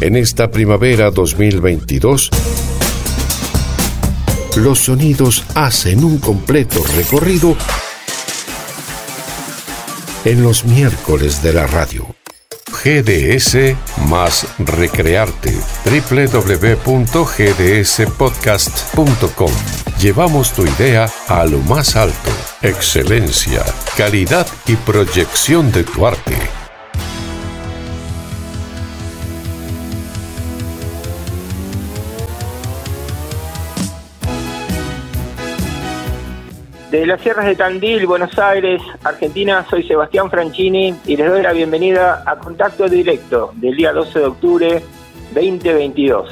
En esta primavera 2022, los sonidos hacen un completo recorrido en los miércoles de la radio. GDS más Recrearte. www.gdspodcast.com. Llevamos tu idea a lo más alto. Excelencia, calidad y proyección de tu arte. De las sierras de Tandil, Buenos Aires, Argentina, soy Sebastián Franchini y les doy la bienvenida a Contacto Directo del día 12 de octubre 2022.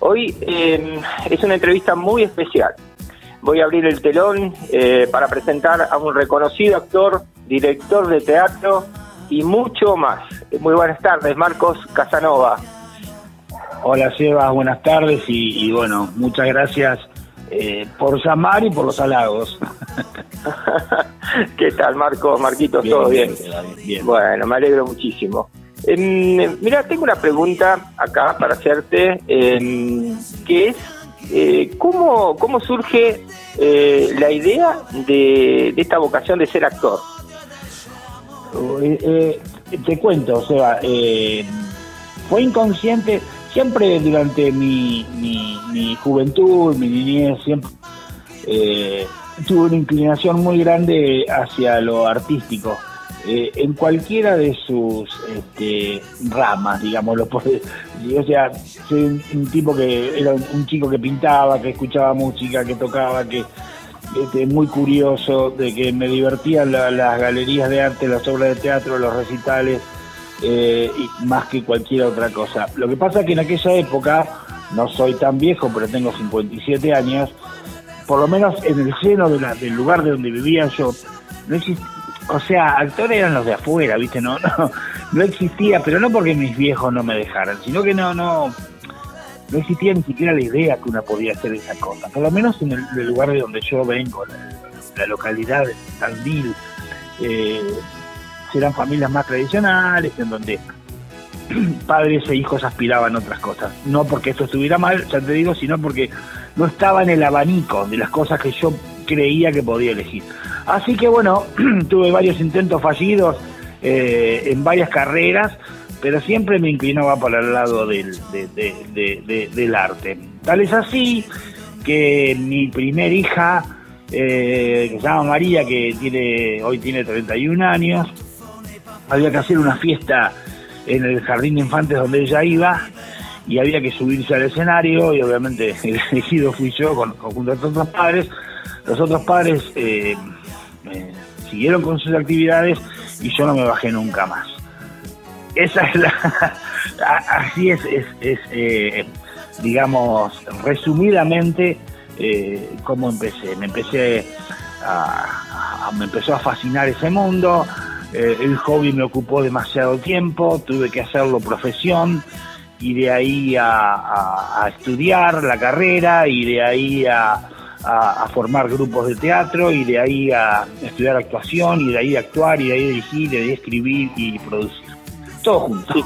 Hoy eh, es una entrevista muy especial. Voy a abrir el telón eh, para presentar a un reconocido actor, director de teatro y mucho más. Muy buenas tardes, Marcos Casanova. Hola Sebas, buenas tardes y, y bueno, muchas gracias eh, por llamar y por los halagos. ¿Qué tal, Marco? Marquitos, ¿todo bien? Bien, Bueno, me alegro muchísimo. Eh, mira, tengo una pregunta acá para hacerte, eh, que es, eh, ¿cómo, ¿cómo surge eh, la idea de, de esta vocación de ser actor? Te cuento, Seba, eh, fue inconsciente, siempre durante mi, mi, mi juventud, mi niñez, siempre eh, tuve una inclinación muy grande hacia lo artístico. Eh, en cualquiera de sus este, ramas, digámoslo. O sea, soy un, tipo que era un, chico que pintaba, que escuchaba música, que tocaba, que este, muy curioso, de que me divertían la- las galerías de arte, las obras de teatro, los recitales, eh, y más que cualquier otra cosa. Lo que pasa es que en aquella época, no soy tan viejo, pero tengo 57 años, por lo menos en el seno del lugar de donde vivía yo, no existía, o sea, actores eran los de afuera, ¿viste? No, no, no existía, pero no porque mis viejos no me dejaran, sino que no, no, no existía ni siquiera la idea que una podía hacer esa cosa. Por lo menos en el, lugar de donde yo vengo, la, la localidad de Tandil, eh, eran familias más tradicionales, en donde padres e hijos aspiraban a otras cosas. No porque esto estuviera mal, ya te digo, sino porque no estaba en el abanico de las cosas que yo creía que podía elegir. Así que bueno, tuve varios intentos fallidos eh, en varias carreras, pero siempre me inclinaba para el lado del, de- de- de- de- del arte. Tal es así que mi primer hija, eh, que se llama María, que tiene hoy tiene 31 años, había que hacer una fiesta en el jardín de infantes donde ella iba y había que subirse al escenario y obviamente el elegido fui yo con, junto a los otros padres. Los otros padres eh, siguieron con sus actividades y yo no me bajé nunca más. Esa es la... así es, es, es, eh, digamos, resumidamente eh, cómo empecé. Me empecé a, a- me empezó a fascinar ese mundo, eh, el hobby me ocupó demasiado tiempo, tuve que hacerlo profesión y de ahí a, a- a estudiar la carrera y de ahí a, formar grupos de teatro y de ahí a estudiar actuación y de ahí a actuar y de ahí a dirigir y de ahí a escribir y producir. Todo junto. Sí,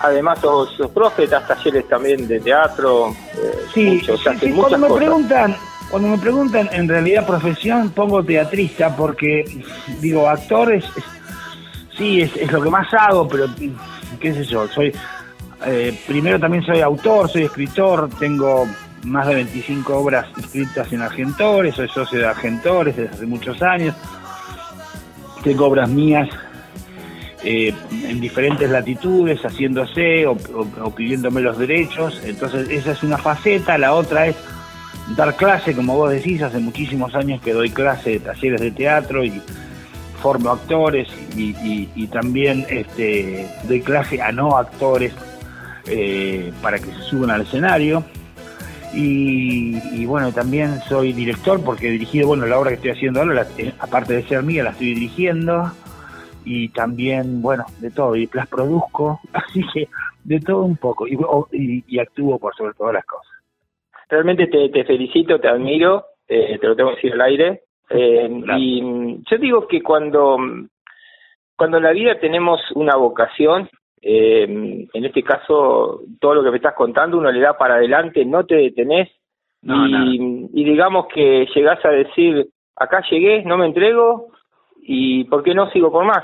además sos, sos profe, das talleres también de teatro. eh, Sí, mucho, sí, cuando me cosas. preguntan, cuando me preguntan en realidad profesión, pongo teatrista porque digo actor es, es- sí es, lo que más hago, pero qué sé yo, soy eh, primero también soy autor, soy escritor, tengo más de 25 obras escritas en Argentores, soy socio de Argentores desde hace muchos años, tengo obras mías eh, en diferentes latitudes, haciéndose o- o pidiéndome los derechos. Entonces, esa es una faceta. La otra es dar clase, como vos decís, hace muchísimos años que doy clase de talleres de teatro y formo actores y, y- también este, doy clase a no actores eh, para que se suban al escenario. Y, y bueno, también soy director porque he dirigido, bueno, la obra que estoy haciendo ahora, la- eh, aparte de ser mía, la estoy dirigiendo y también, bueno, de todo, y las produzco, así que de todo un poco, y actúo por sobre todas las cosas. Realmente te, te felicito, te admiro, eh, te lo tengo que decir al aire. Eh, y yo digo que cuando, cuando en la vida tenemos una vocación, eh, en este caso, todo lo que me estás contando, uno le da para adelante, no te detenés y, y digamos que llegás a decir, acá llegué, no me entrego y ¿por qué no sigo por más?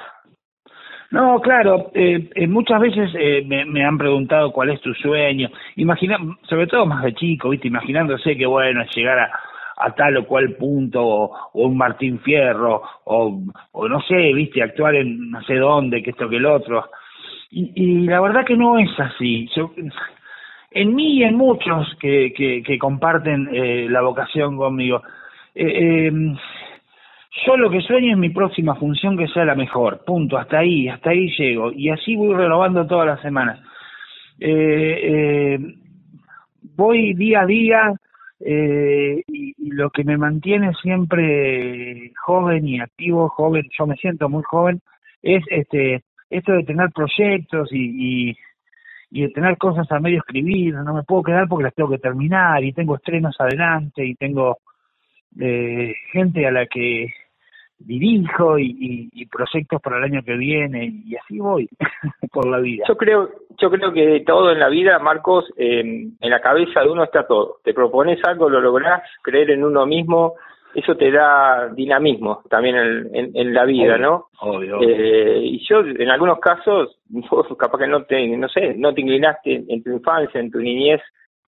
No, claro, eh, eh, muchas veces eh, me, me, han preguntado cuál es tu sueño, imagina, sobre todo más de chico, viste, imaginándose que bueno llegar a, a tal o cual punto, o, un Martín Fierro, o, no sé, viste, actuar en no sé dónde, que esto que el otro. Y, la verdad que no es así. Yo, en mí y en muchos que, que, comparten eh, la vocación conmigo, eh, eh, yo lo que sueño es mi próxima función que sea la mejor, punto, hasta ahí, hasta ahí llego, y así voy renovando todas las semanas. Eh, voy día a día eh, y, lo que me mantiene siempre joven y activo, joven, yo me siento muy joven, es este esto de tener proyectos y, y, y de tener cosas a medio escribir, no me puedo quedar porque las tengo que terminar y tengo estrenos adelante y tengo eh, gente a la que dirijo y, y, y, proyectos para el año que viene y así voy por la vida. Yo creo, yo creo que de todo en la vida, Marcos, eh, en la cabeza de uno está todo. Te propones algo, lo lográs, creer en uno mismo, eso te da dinamismo también en, en, en la vida, obvio, ¿no? Obvio. Eh, y yo, en algunos casos, vos capaz que no te, no sé, no te inclinaste en, en tu infancia, en tu niñez,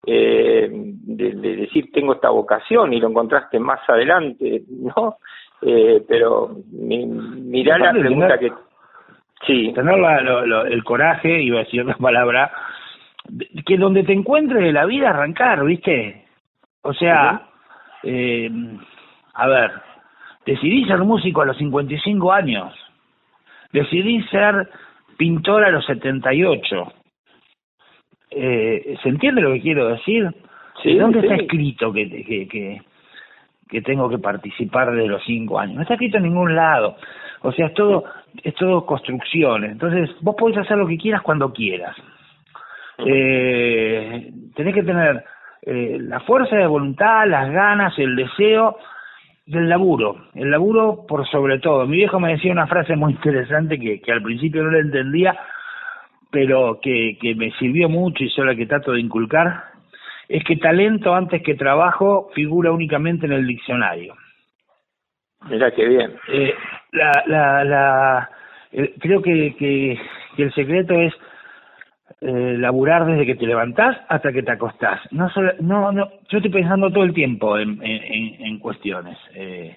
eh, de, de, decir tengo esta vocación y lo encontraste más adelante, ¿no? Eh, pero mi, mirá la pregunta tener, que... Sí. Tener la, lo, lo, el coraje, iba a decir otra palabra, que donde te encuentres de la vida arrancar, ¿viste? O sea, uh -huh. eh, a ver, decidí ser músico a los 55 años, decidí ser pintor a los 78. Eh, ¿Se entiende lo que quiero decir? Sí, ¿Dónde sí. está escrito que, que, que, que tengo que participar de los cinco años? No está escrito en ningún lado. O sea, es todo, es todo construcciones. Entonces, vos podés hacer lo que quieras cuando quieras. Eh, tenés que tener eh, la fuerza de voluntad, las ganas, el deseo del laburo. El laburo por sobre todo. Mi viejo me decía una frase muy interesante que, que al principio no la entendía, pero que, que me sirvió mucho y yo la que trato de inculcar, es que talento antes que trabajo figura únicamente en el diccionario. Mira qué bien. Eh, la, la, la, eh, creo que, que, que, el secreto es eh, laburar desde que te levantás hasta que te acostás. No, solo, no, no, yo estoy pensando todo el tiempo en, en, en cuestiones. Eh,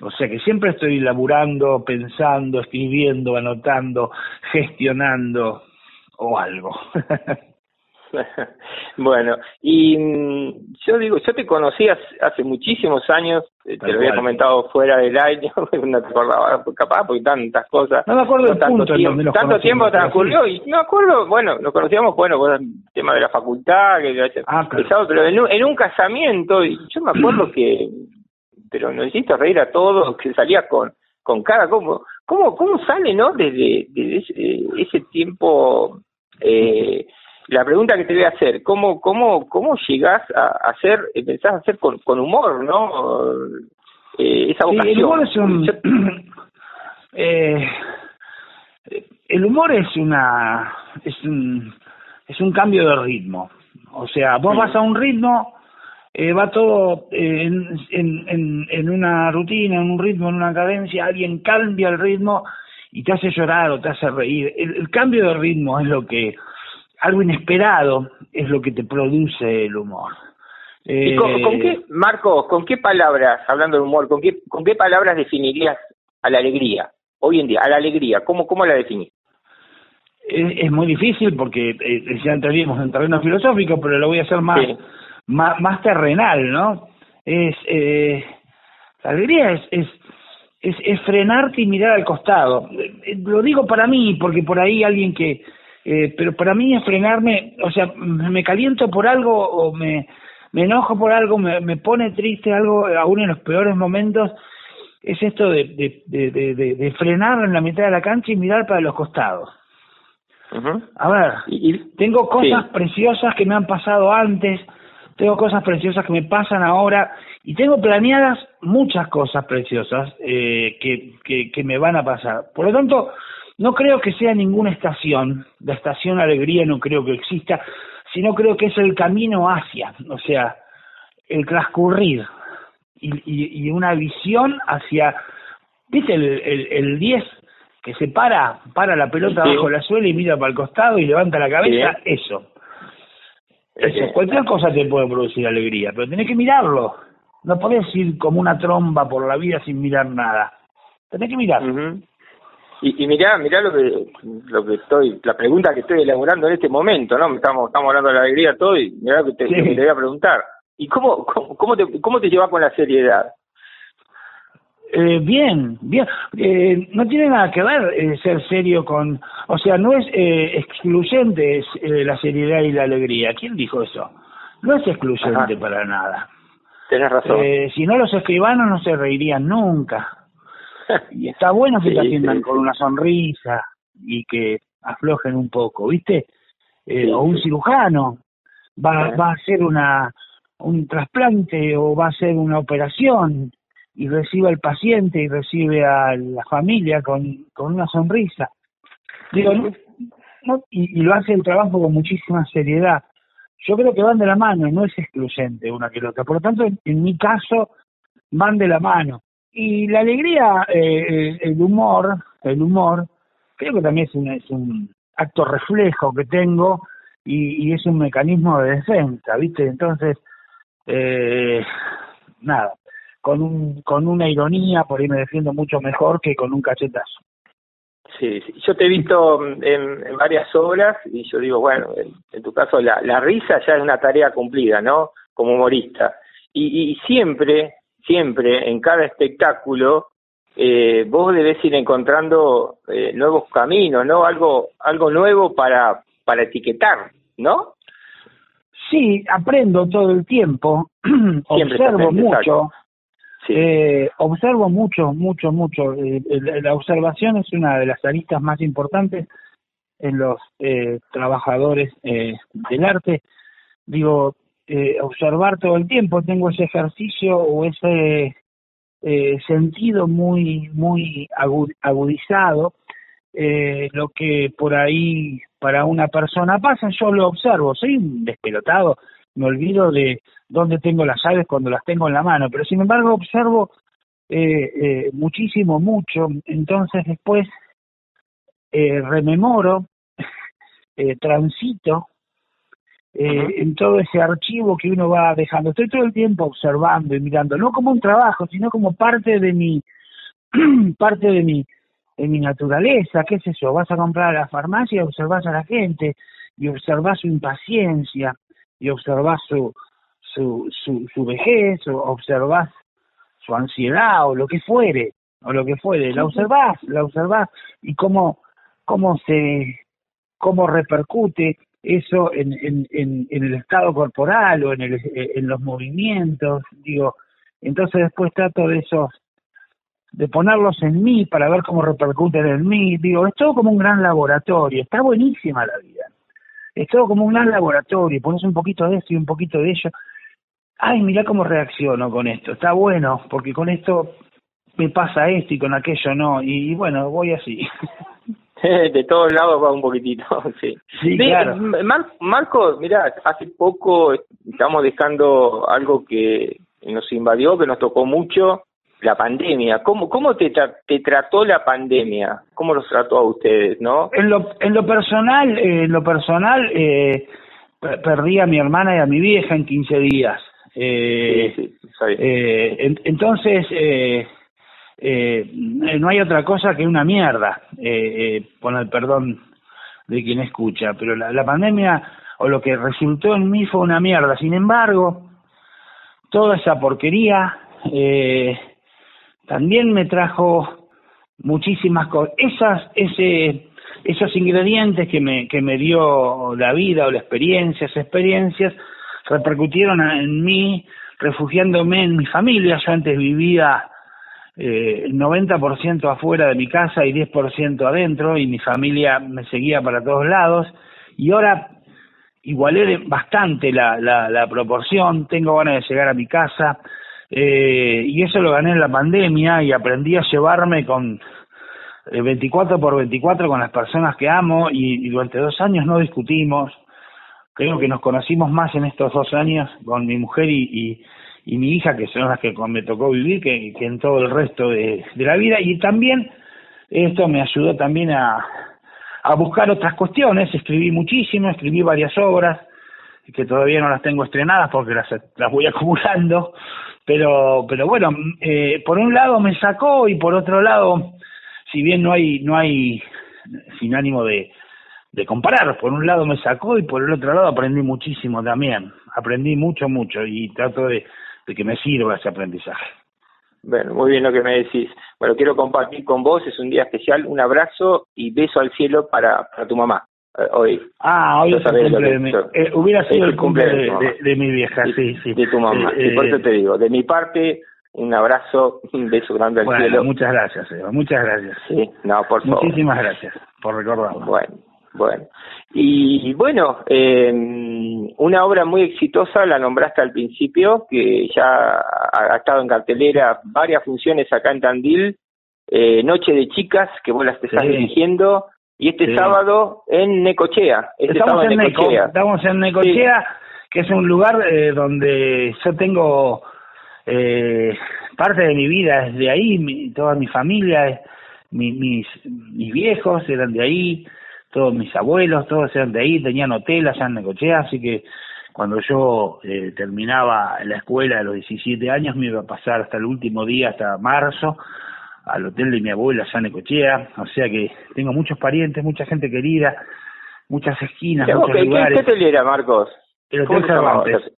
o sea que siempre estoy laburando, pensando, escribiendo, anotando, gestionando o algo. bueno, y mm, yo digo, yo te conocí hace, hace muchísimos años, eh, te lo había comentado fuera del año, no te acordaba capaz porque tantas cosas. No me acuerdo no, tanto punto tiempo, tanto tiempo transcurrió y no me acuerdo, bueno, nos conocíamos, bueno, por el tema de la facultad, que ah, claro. pero en un, en un casamiento, y yo me acuerdo que, pero nos hiciste reír a todos, que salías con con cara, ¿cómo, cómo, cómo sale, no? Desde, desde ese, ese tiempo eh, la pregunta que te voy a hacer, ¿cómo, cómo, cómo llegás a hacer, a hacer con, con humor, no? Eh, esa vocación. Sí, el humor es un... eh, el humor es una... es un, es un cambio de ritmo. O sea, vos vas a un ritmo, eh, va todo en, en, en, en una rutina, en un ritmo, en una cadencia, alguien cambia el ritmo y te hace llorar o te hace reír. El, el cambio de ritmo es lo que algo inesperado es lo que te produce el humor. ¿Y con, con, qué, Marcos, con qué palabras, hablando de humor, con qué, con qué palabras definirías a la alegría? Hoy en día, a la alegría, ¿cómo, cómo la definís? Es, es muy difícil porque eh, ya entraríamos en terreno filosófico, pero lo voy a hacer más, sí. más, más, terrenal, ¿no? Es, eh, la alegría es, es, es, es frenarte y mirar al costado. Lo digo para mí, porque por ahí alguien que, eh, pero para mí es frenarme, o sea, me caliento por algo o me, me enojo por algo, me, me pone triste algo, aún en los peores momentos, es esto de, de, de, de, de frenar en la mitad de la cancha y mirar para los costados. Uh -huh. A ver, y, tengo cosas sí. preciosas que me han pasado antes, tengo cosas preciosas que me pasan ahora y tengo planeadas muchas cosas preciosas eh, que, que, que me van a pasar. Por lo tanto, no creo que sea ninguna estación, la estación alegría no creo que exista, sino creo que es el camino hacia, o sea, el transcurrir y, y, una visión hacia, ¿viste el, el, el 10 que se para, para la pelota bajo la suela y mira para el costado y levanta la cabeza? Eso. Eso, cualquier cosa te puede producir alegría, pero tenés que mirarlo. No podés ir como una tromba por la vida sin mirar nada. Tenés que mirar. Y, y mirá, mirá lo que, lo que estoy, la pregunta que estoy elaborando en este momento, ¿no? Estamos, estamos hablando de la alegría todo y mirá lo que te, te voy a preguntar. ¿Y cómo, cómo, te, cómo te llevas con la seriedad? Eh, bien, bien. Eh, no tiene nada que ver eh, ser serio con... O sea, no es eh, excluyente es, eh, la seriedad y la alegría. ¿Quién dijo eso? No es excluyente para nada. Tienes razón. Si no, los escribanos no se reirían nunca. y está bueno que te atiendan con una sonrisa y que aflojen un poco, ¿viste? Eh, o un cirujano va, va a hacer una un trasplante o va a hacer una operación y recibe al paciente y recibe a la familia con, con una sonrisa. Digo, no, y, y, lo hace el trabajo con muchísima seriedad. Yo creo que van de la mano, no es excluyente una que la otra. Por lo tanto, en mi caso, van de la mano. Y la alegría, eh, el humor, el humor, creo que también es un, es un acto reflejo que tengo y, es un mecanismo de defensa, ¿viste? Entonces, eh, nada, con, un, con una ironía por ahí me defiendo mucho mejor que con un cachetazo. Sí, sí. yo te he visto en, en, varias obras y yo digo, bueno, en, en tu caso la, la, risa ya es una tarea cumplida, ¿no? Como humorista. Y, y siempre, siempre, en cada espectáculo, eh, vos debes ir encontrando eh, nuevos caminos, ¿no? Algo, algo nuevo para, para etiquetar, ¿no? Sí, aprendo todo el tiempo, observo mucho, sí. eh, observo mucho, mucho, mucho. Eh, la observación es una de las aristas más importantes en los eh, trabajadores del arte. Digo, eh, observar todo el tiempo, tengo ese ejercicio o ese eh, sentido muy, muy agudizado, eh, lo que por ahí para una persona pasa, yo lo observo, soy un despelotado, me olvido de dónde tengo las llaves cuando las tengo en la mano, pero sin embargo observo eh, eh, muchísimo, mucho, entonces después eh, rememoro, eh, transito eh, uh -huh. en todo ese archivo que uno va dejando. Estoy todo el tiempo observando y mirando, no como un trabajo, sino como parte de mi, parte de mi, de mi naturaleza, qué es eso, vas a comprar a la farmacia y observas a la gente, y observas su impaciencia, y observas su, su, su, su vejez, o observas su ansiedad, o lo que fuere, o lo que fuere, la observas, la observas, y cómo, cómo se, cómo repercute eso en, el estado corporal o en, el, en los movimientos, digo, entonces después trato de esos de ponerlos en mí para ver cómo repercuten en mí. Digo, es todo como un gran laboratorio, está buenísima la vida. Es todo como un gran laboratorio, pones un poquito de esto y un poquito de ello. Ay, mira cómo reacciono con esto, está bueno, porque con esto me pasa esto y con aquello no, y bueno, voy así. de todos lados va un poquitito, sí. Sí, de, claro. Mar Marco, mira, hace poco estamos dejando algo que nos invadió, que nos tocó mucho, la pandemia. ¿Cómo, cómo te, tra te trató la pandemia? ¿Cómo los trató a ustedes, no? En lo, en lo personal, eh, en lo personal, eh, perdí a mi hermana y a mi vieja en 15 días. Eh, sí, sí, eh, en, entonces, eh, eh, no hay otra cosa que una mierda, eh, eh, con el perdón de quien escucha, pero la, la pandemia o lo que resultó en mí fue una mierda. Sin embargo, toda esa porquería eh, también me trajo muchísimas cosas. Ese, esos ingredientes que me, que me dio la vida o la experiencia, esas experiencias, repercutieron en mí, refugiándome en mi familia. Yo antes vivía eh, 90% afuera de mi casa y 10% adentro, y mi familia me seguía para todos lados. Y ahora igualé bastante la, la, la proporción, tengo ganas de llegar a mi casa, eh, y eso lo gané en la pandemia y aprendí a llevarme con 24 por 24 con las personas que amo y, durante dos años no discutimos. Creo que nos conocimos más en estos dos años con mi mujer y, y, mi hija, que son las que me tocó vivir, que, en todo el resto de, de la vida. Y también esto me ayudó también a, a buscar otras cuestiones. Escribí muchísimo, escribí varias obras que todavía no las tengo estrenadas porque las, las voy acumulando. Pero, pero bueno, eh, por un lado me sacó y por otro lado si bien no hay, no hay, sin ánimo de, de comparar, por un lado me sacó y por el otro lado aprendí muchísimo también, aprendí mucho, mucho y trato de, de que me sirva ese aprendizaje. Bueno, muy bien lo que me decís. Bueno, quiero compartir con vos, es un día especial, un abrazo y beso al cielo para, para tu mamá. Eh, hoy. Ah, hoy es el cumple de mi, eh, hubiera sido el cumple, de, mi vieja, sí, sí. De tu mamá. y por eso te digo, de mi parte, un abrazo, un beso grande al bueno, cielo. Muchas gracias, Eva, muchas gracias. Sí, no, por favor. Muchísimas gracias por recordarlo. Bueno, bueno. Y bueno, eh, una obra muy exitosa, la nombraste al principio, que ya ha, estado en cartelera varias funciones acá en Tandil, eh, Noche de Chicas, que vos las te estás dirigiendo, y este sábado en Necochea. Este estamos en, Necochea. estamos en Necochea, que es un lugar eh, donde yo tengo eh, parte de mi vida es de ahí, toda mi familia, mis, mis viejos eran de ahí, todos mis abuelos, todos eran de ahí, tenían hotel allá en Necochea, así que cuando yo eh, terminaba la escuela a los 17 años me iba a pasar hasta el último día, hasta marzo, al hotel de mi abuela allá en Necochea, o sea que tengo muchos parientes, mucha gente querida, muchas esquinas, muchos ¿qué, lugares. ¿Qué hotel era, Marcos? El Hotel Cervantes.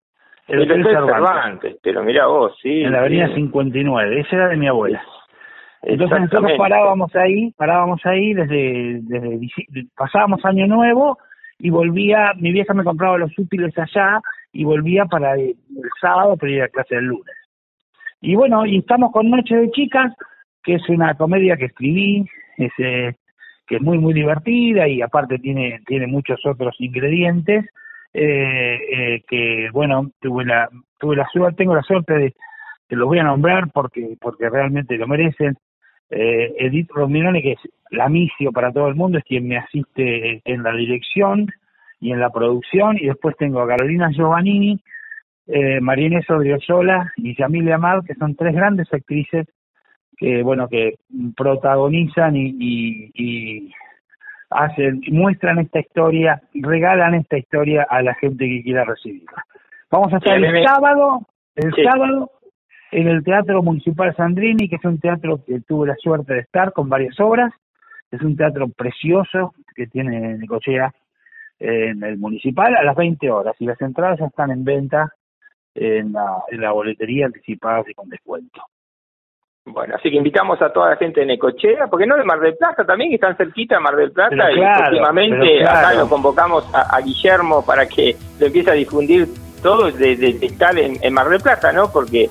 El, Hotel Cervantes. pero mira vos, sí. En la avenida 59, ese era de mi abuela. Entonces nosotros parábamos ahí, parábamos ahí desde, desde pasábamos año nuevo y volvía, mi vieja me compraba los útiles allá y volvía para el, sábado para ir a clase el lunes. Y bueno, y estamos con Noche de Chicas, que es una comedia que escribí, ese que es muy muy divertida y aparte tiene tiene muchos otros ingredientes eh, eh, que bueno, tuve la, tuve la suerte, tengo la suerte de, que los voy a nombrar porque, porque realmente lo merecen. Eh, Edith Romirone, que es la misio para todo el mundo, es quien me asiste en la dirección y en la producción, y después tengo a Carolina Giovannini, eh, María Inés Odriozola y Yamilia Amad, que son tres grandes actrices que, bueno, que protagonizan y, y hacen, muestran esta historia, regalan esta historia a la gente que quiera recibirla. Vamos a estar el sábado, el sábado, en el Teatro Municipal Sandrini, que es un teatro que tuve la suerte de estar con varias obras. Es un teatro precioso que tiene Necochea en el municipal a las 20 horas y las entradas ya están en venta en la, en la boletería anticipadas y con descuento. Bueno, así que invitamos a toda la gente de Necochea, porque no de Mar del Plata también, que están cerquita de Mar del Plata, y últimamente acá lo convocamos a, Guillermo para que lo empiece a difundir todo de, de, estar en, Mar del Plata, ¿no? Porque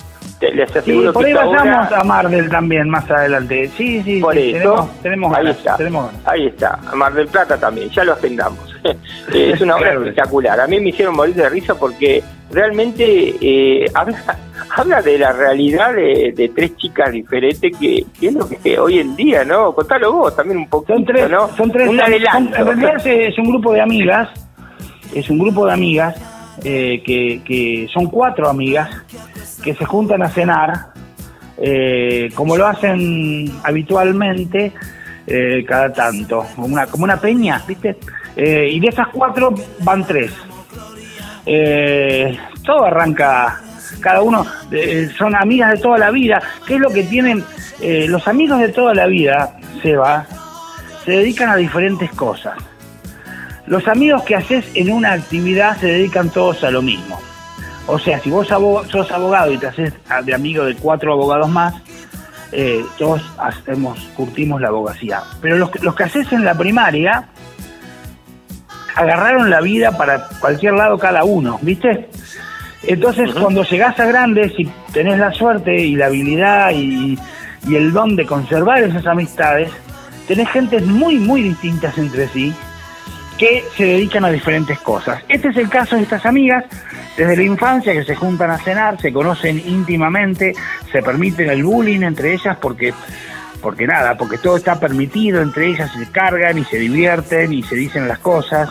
les aseguro sí, por ahí vayamos a Mar del también más adelante. Sí, sí, por eso, tenemos, ahí está, tenemos ahí está, a Mar del Plata también, ya lo agendamos. es una obra espectacular. A mí me hicieron morir de risa porque realmente eh, habla, de la realidad de, tres chicas diferentes que, es lo que hoy en día, ¿no? Contalo vos también un poquito, son tres, ¿no? Son tres, en realidad es, un grupo de amigas, es un grupo de amigas eh, que, que son cuatro amigas que se juntan a cenar, eh, como lo hacen habitualmente eh, cada tanto, como una, como una peña, ¿viste? Eh, y de esas cuatro van tres. Todo arranca, cada uno son amigas de toda la vida. ¿Qué es lo que tienen los amigos de toda la vida, Seba? Se dedican a diferentes cosas. Los amigos que haces en una actividad se dedican todos a lo mismo. O sea, si vos sos abogado y te haces de amigo de cuatro abogados más, todos hacemos, curtimos la abogacía. Pero los, los que haces en la primaria agarraron la vida para cualquier lado cada uno, ¿viste? Entonces, cuando llegás a grande, si tenés la suerte y la habilidad y, y el don de conservar esas amistades, tenés gentes muy, muy distintas entre sí que se dedican a diferentes cosas. Este es el caso de estas amigas, desde la infancia que se juntan a cenar, se conocen íntimamente, se permiten el bullying entre ellas porque porque nada, porque todo está permitido, entre ellas se cargan y se divierten y se dicen las cosas.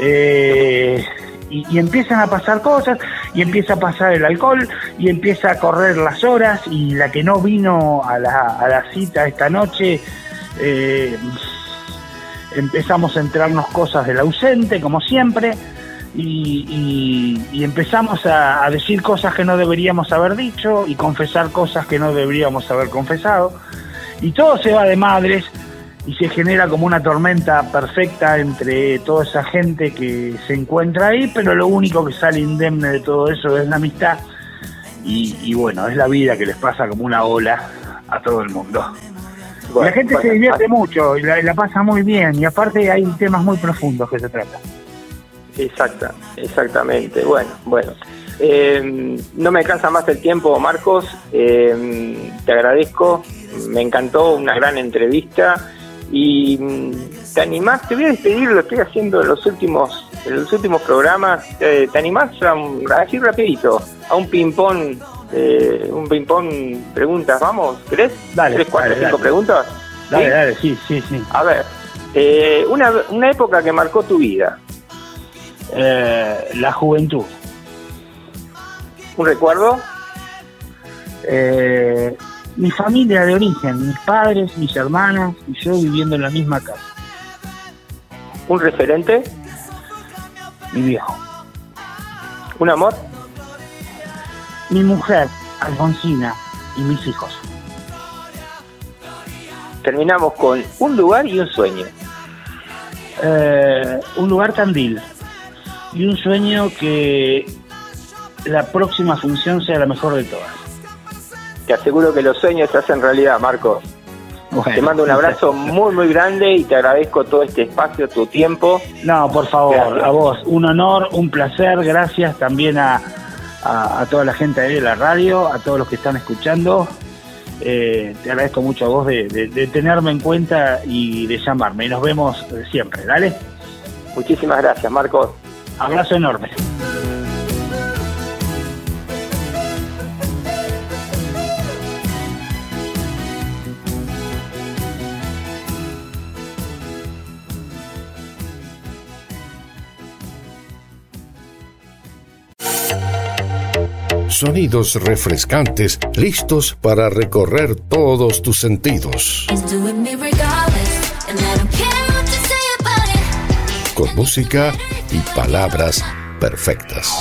Eh, y, empiezan a pasar cosas, y empieza a pasar el alcohol, y empieza a correr las horas, y la que no vino a la, a la cita esta noche, eh, empezamos a entrarnos cosas del ausente, como siempre, y, empezamos a, decir cosas que no deberíamos haber dicho y confesar cosas que no deberíamos haber confesado. Y todo se va de madres y se genera como una tormenta perfecta entre toda esa gente que se encuentra ahí, pero lo único que sale indemne de todo eso es la amistad. Y, bueno, es la vida que les pasa como una ola a todo el mundo. La gente se divierte mucho y la, la pasa muy bien y aparte hay temas muy profundos que se tratan. Exacta, exactamente. Bueno, bueno. Eh, no me cansa más el tiempo, Marcos. Eh, te agradezco. Me encantó una gran entrevista. Y mm, te animás, te voy a despedir, lo estoy haciendo en los últimos, en los últimos programas. Eh, ¿Te animás a, decir rapidito a un ping-pong? Un ping-pong preguntas, vamos, ¿tres? Dale. ¿Tres, cuatro, cinco preguntas? Dale, dale, sí, sí, sí. A ver, una, una época que marcó tu vida. Eh, la juventud. ¿Un recuerdo? Eh, mi familia de origen, mis padres, mis hermanas y yo viviendo en la misma casa. ¿Un referente? Mi viejo. ¿Un amor? Mi mujer, Alfonsina, y mis hijos. Terminamos con un lugar y un sueño. Eh, un lugar Tandil y un sueño que la próxima función sea la mejor de todas. Te aseguro que los sueños se hacen realidad, Marcos. te mando un abrazo muy, muy grande y te agradezco todo este espacio, tu tiempo. No, por favor, a vos, un honor, un placer, gracias también a, a, toda la gente de la radio, a todos los que están escuchando. Eh, te agradezco mucho a vos de, de tenerme en cuenta y de llamarme. Y nos vemos siempre, ¿dale? Muchísimas gracias, Marcos. Abrazo enorme. Sonidos refrescantes, listos para recorrer todos tus sentidos. Con música y palabras perfectas.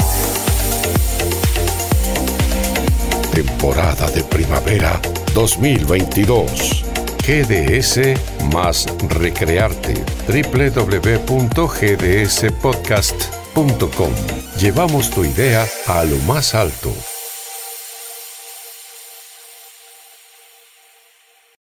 Temporada de primavera 2022. GDS más recrearte. www.gdspodcast.com. Llevamos tu idea a lo más alto.